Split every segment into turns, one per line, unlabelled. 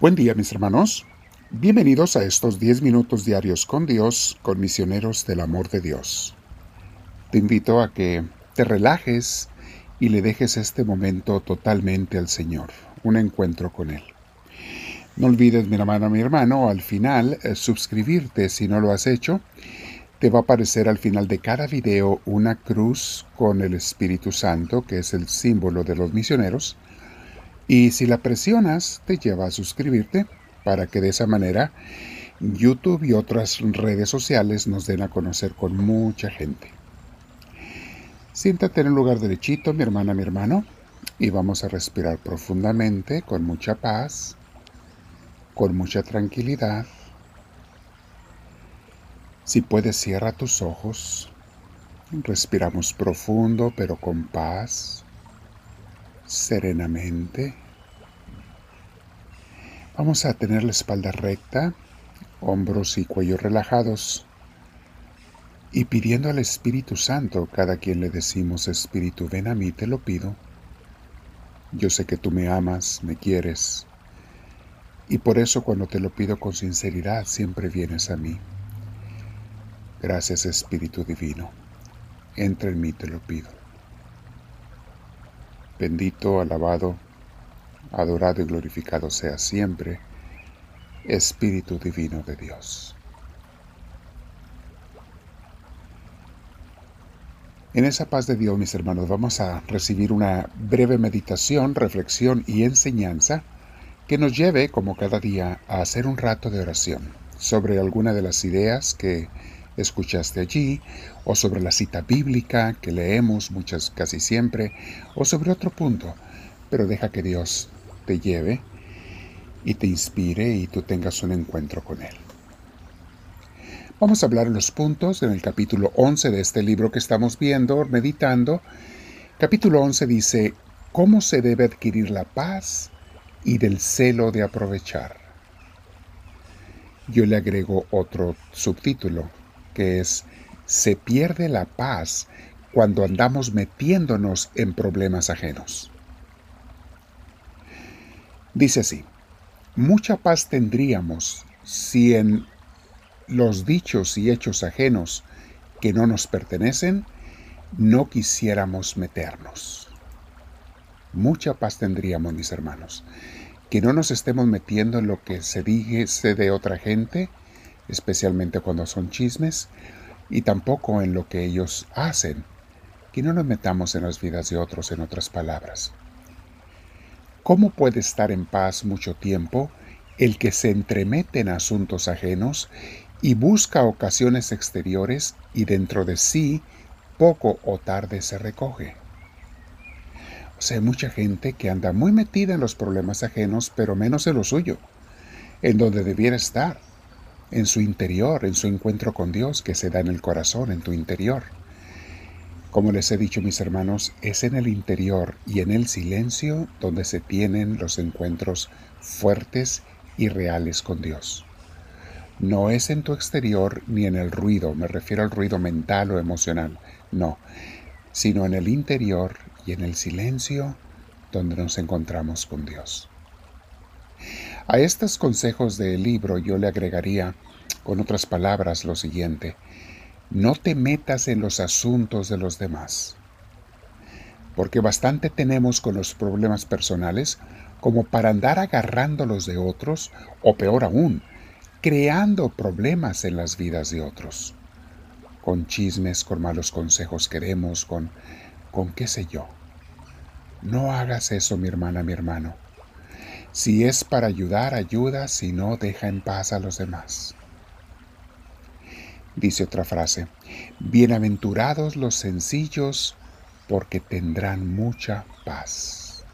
Buen día mis hermanos. Bienvenidos a estos 10 minutos diarios con Dios, con misioneros del amor de Dios. Te invito a que te relajes y le dejes este momento totalmente al Señor, un encuentro con Él. No olvides, mi hermana, mi hermano, al final eh, suscribirte si no lo has hecho. Te va a aparecer al final de cada video una cruz con el Espíritu Santo, que es el símbolo de los misioneros y si la presionas, te lleva a suscribirte para que de esa manera YouTube y otras redes sociales nos den a conocer con mucha gente. Siéntate en un lugar derechito, mi hermana, mi hermano, y vamos a respirar profundamente, con mucha paz, con mucha tranquilidad. Si puedes, cierra tus ojos. Respiramos profundo, pero con paz serenamente. Vamos a tener la espalda recta, hombros y cuello relajados. Y pidiendo al Espíritu Santo, cada quien le decimos, Espíritu, ven a mí, te lo pido. Yo sé que tú me amas, me quieres. Y por eso cuando te lo pido con sinceridad, siempre vienes a mí. Gracias Espíritu Divino. Entra en mí, te lo pido. Bendito, alabado, adorado y glorificado sea siempre, Espíritu Divino de Dios. En esa paz de Dios, mis hermanos, vamos a recibir una breve meditación, reflexión y enseñanza que nos lleve, como cada día, a hacer un rato de oración sobre alguna de las ideas que escuchaste allí, o sobre la cita bíblica que leemos muchas casi siempre, o sobre otro punto, pero deja que Dios te lleve y te inspire y tú tengas un encuentro con Él. Vamos a hablar los puntos en el capítulo 11 de este libro que estamos viendo, meditando. Capítulo 11 dice, ¿cómo se debe adquirir la paz y del celo de aprovechar? Yo le agrego otro subtítulo, que es se pierde la paz cuando andamos metiéndonos en problemas ajenos. Dice así, mucha paz tendríamos si en los dichos y hechos ajenos que no nos pertenecen no quisiéramos meternos. Mucha paz tendríamos, mis hermanos, que no nos estemos metiendo en lo que se dice de otra gente especialmente cuando son chismes, y tampoco en lo que ellos hacen, que no nos metamos en las vidas de otros, en otras palabras. ¿Cómo puede estar en paz mucho tiempo el que se entremete en asuntos ajenos y busca ocasiones exteriores y dentro de sí poco o tarde se recoge? O sea, hay mucha gente que anda muy metida en los problemas ajenos, pero menos en lo suyo, en donde debiera estar en su interior, en su encuentro con Dios que se da en el corazón, en tu interior. Como les he dicho mis hermanos, es en el interior y en el silencio donde se tienen los encuentros fuertes y reales con Dios. No es en tu exterior ni en el ruido, me refiero al ruido mental o emocional, no, sino en el interior y en el silencio donde nos encontramos con Dios. A estos consejos del libro yo le agregaría, con otras palabras, lo siguiente. No te metas en los asuntos de los demás, porque bastante tenemos con los problemas personales como para andar agarrando los de otros, o peor aún, creando problemas en las vidas de otros, con chismes, con malos consejos queremos, con, con qué sé yo. No hagas eso, mi hermana, mi hermano. Si es para ayudar, ayuda, si no, deja en paz a los demás. Dice otra frase, bienaventurados los sencillos, porque tendrán mucha paz.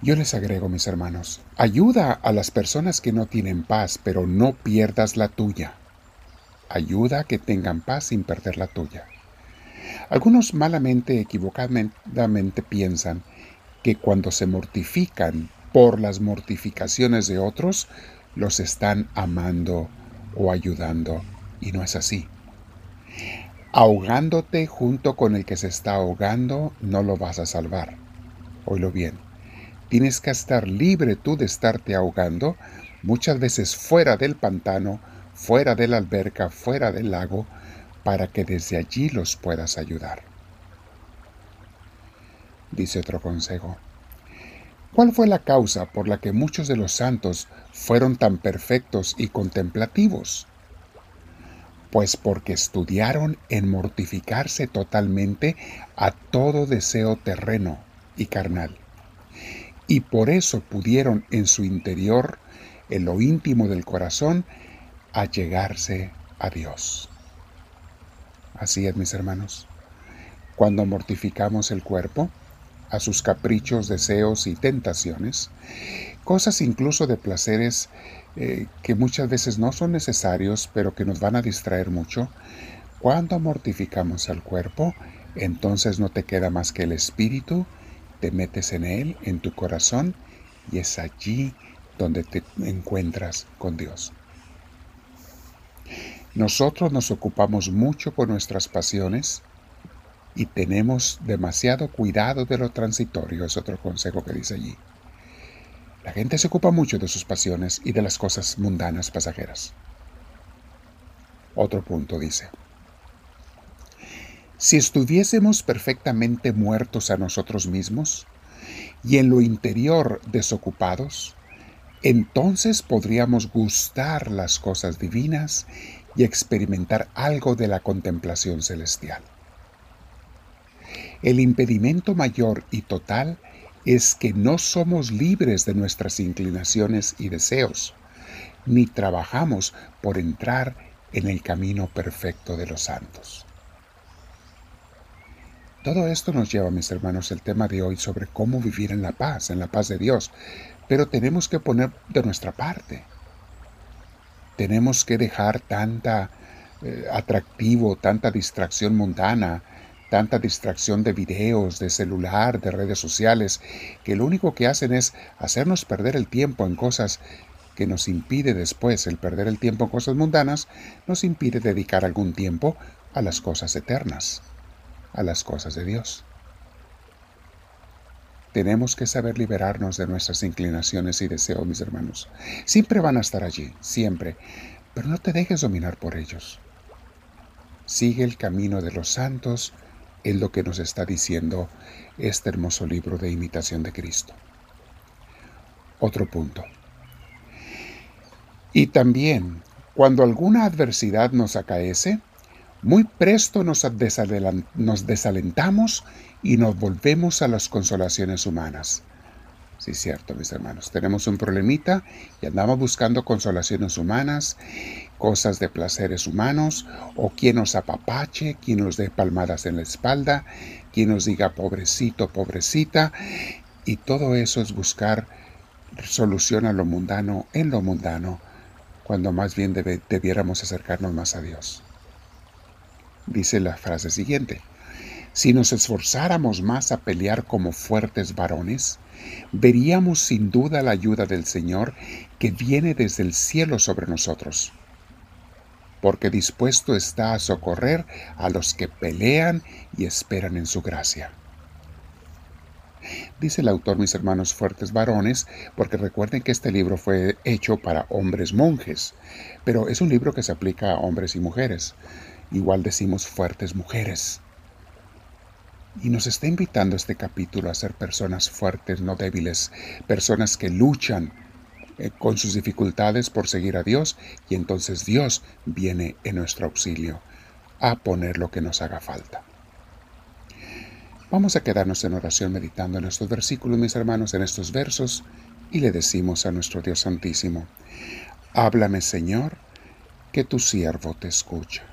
Yo les agrego, mis hermanos, ayuda a las personas que no tienen paz, pero no pierdas la tuya. Ayuda a que tengan paz sin perder la tuya. Algunos malamente, equivocadamente piensan que cuando se mortifican por las mortificaciones de otros, los están amando o ayudando. Y no es así. Ahogándote junto con el que se está ahogando, no lo vas a salvar. Oílo bien. Tienes que estar libre tú de estarte ahogando, muchas veces fuera del pantano, fuera de la alberca, fuera del lago, para que desde allí los puedas ayudar. Dice otro consejo. ¿Cuál fue la causa por la que muchos de los santos fueron tan perfectos y contemplativos? Pues porque estudiaron en mortificarse totalmente a todo deseo terreno y carnal. Y por eso pudieron en su interior, en lo íntimo del corazón, allegarse a Dios. Así es, mis hermanos. Cuando mortificamos el cuerpo, a sus caprichos, deseos y tentaciones, cosas incluso de placeres eh, que muchas veces no son necesarios, pero que nos van a distraer mucho, cuando mortificamos al cuerpo, entonces no te queda más que el espíritu, te metes en él, en tu corazón, y es allí donde te encuentras con Dios. Nosotros nos ocupamos mucho por nuestras pasiones y tenemos demasiado cuidado de lo transitorio, es otro consejo que dice allí. La gente se ocupa mucho de sus pasiones y de las cosas mundanas pasajeras. Otro punto dice, si estuviésemos perfectamente muertos a nosotros mismos y en lo interior desocupados, entonces podríamos gustar las cosas divinas y experimentar algo de la contemplación celestial. El impedimento mayor y total es que no somos libres de nuestras inclinaciones y deseos, ni trabajamos por entrar en el camino perfecto de los santos. Todo esto nos lleva, mis hermanos, el tema de hoy sobre cómo vivir en la paz, en la paz de Dios, pero tenemos que poner de nuestra parte. Tenemos que dejar tanta eh, atractivo, tanta distracción mundana, tanta distracción de videos, de celular, de redes sociales, que lo único que hacen es hacernos perder el tiempo en cosas que nos impide después el perder el tiempo en cosas mundanas, nos impide dedicar algún tiempo a las cosas eternas, a las cosas de Dios. Tenemos que saber liberarnos de nuestras inclinaciones y deseos, mis hermanos. Siempre van a estar allí, siempre, pero no te dejes dominar por ellos. Sigue el camino de los santos, es lo que nos está diciendo este hermoso libro de imitación de Cristo. Otro punto. Y también, cuando alguna adversidad nos acaece, muy presto nos, desalentamos y nos volvemos a las consolaciones humanas. Sí, cierto, mis hermanos. Tenemos un problemita y andamos buscando consolaciones humanas, cosas de placeres humanos, o quien nos apapache, quien nos dé palmadas en la espalda, quien nos diga pobrecito, pobrecita. Y todo eso es buscar solución a lo mundano en lo mundano, cuando más bien debiéramos acercarnos más a Dios dice la frase siguiente. Si nos esforzáramos más a pelear como fuertes varones, veríamos sin duda la ayuda del Señor que viene desde el cielo sobre nosotros, porque dispuesto está a socorrer a los que pelean y esperan en su gracia. Dice el autor, mis hermanos fuertes varones, porque recuerden que este libro fue hecho para hombres monjes, pero es un libro que se aplica a hombres y mujeres igual decimos fuertes mujeres. Y nos está invitando este capítulo a ser personas fuertes, no débiles, personas que luchan eh, con sus dificultades por seguir a Dios y entonces Dios viene en nuestro auxilio a poner lo que nos haga falta. Vamos a quedarnos en oración meditando en estos versículos, mis hermanos, en estos versos, y le decimos a nuestro Dios Santísimo, háblame Señor, que tu siervo te escucha.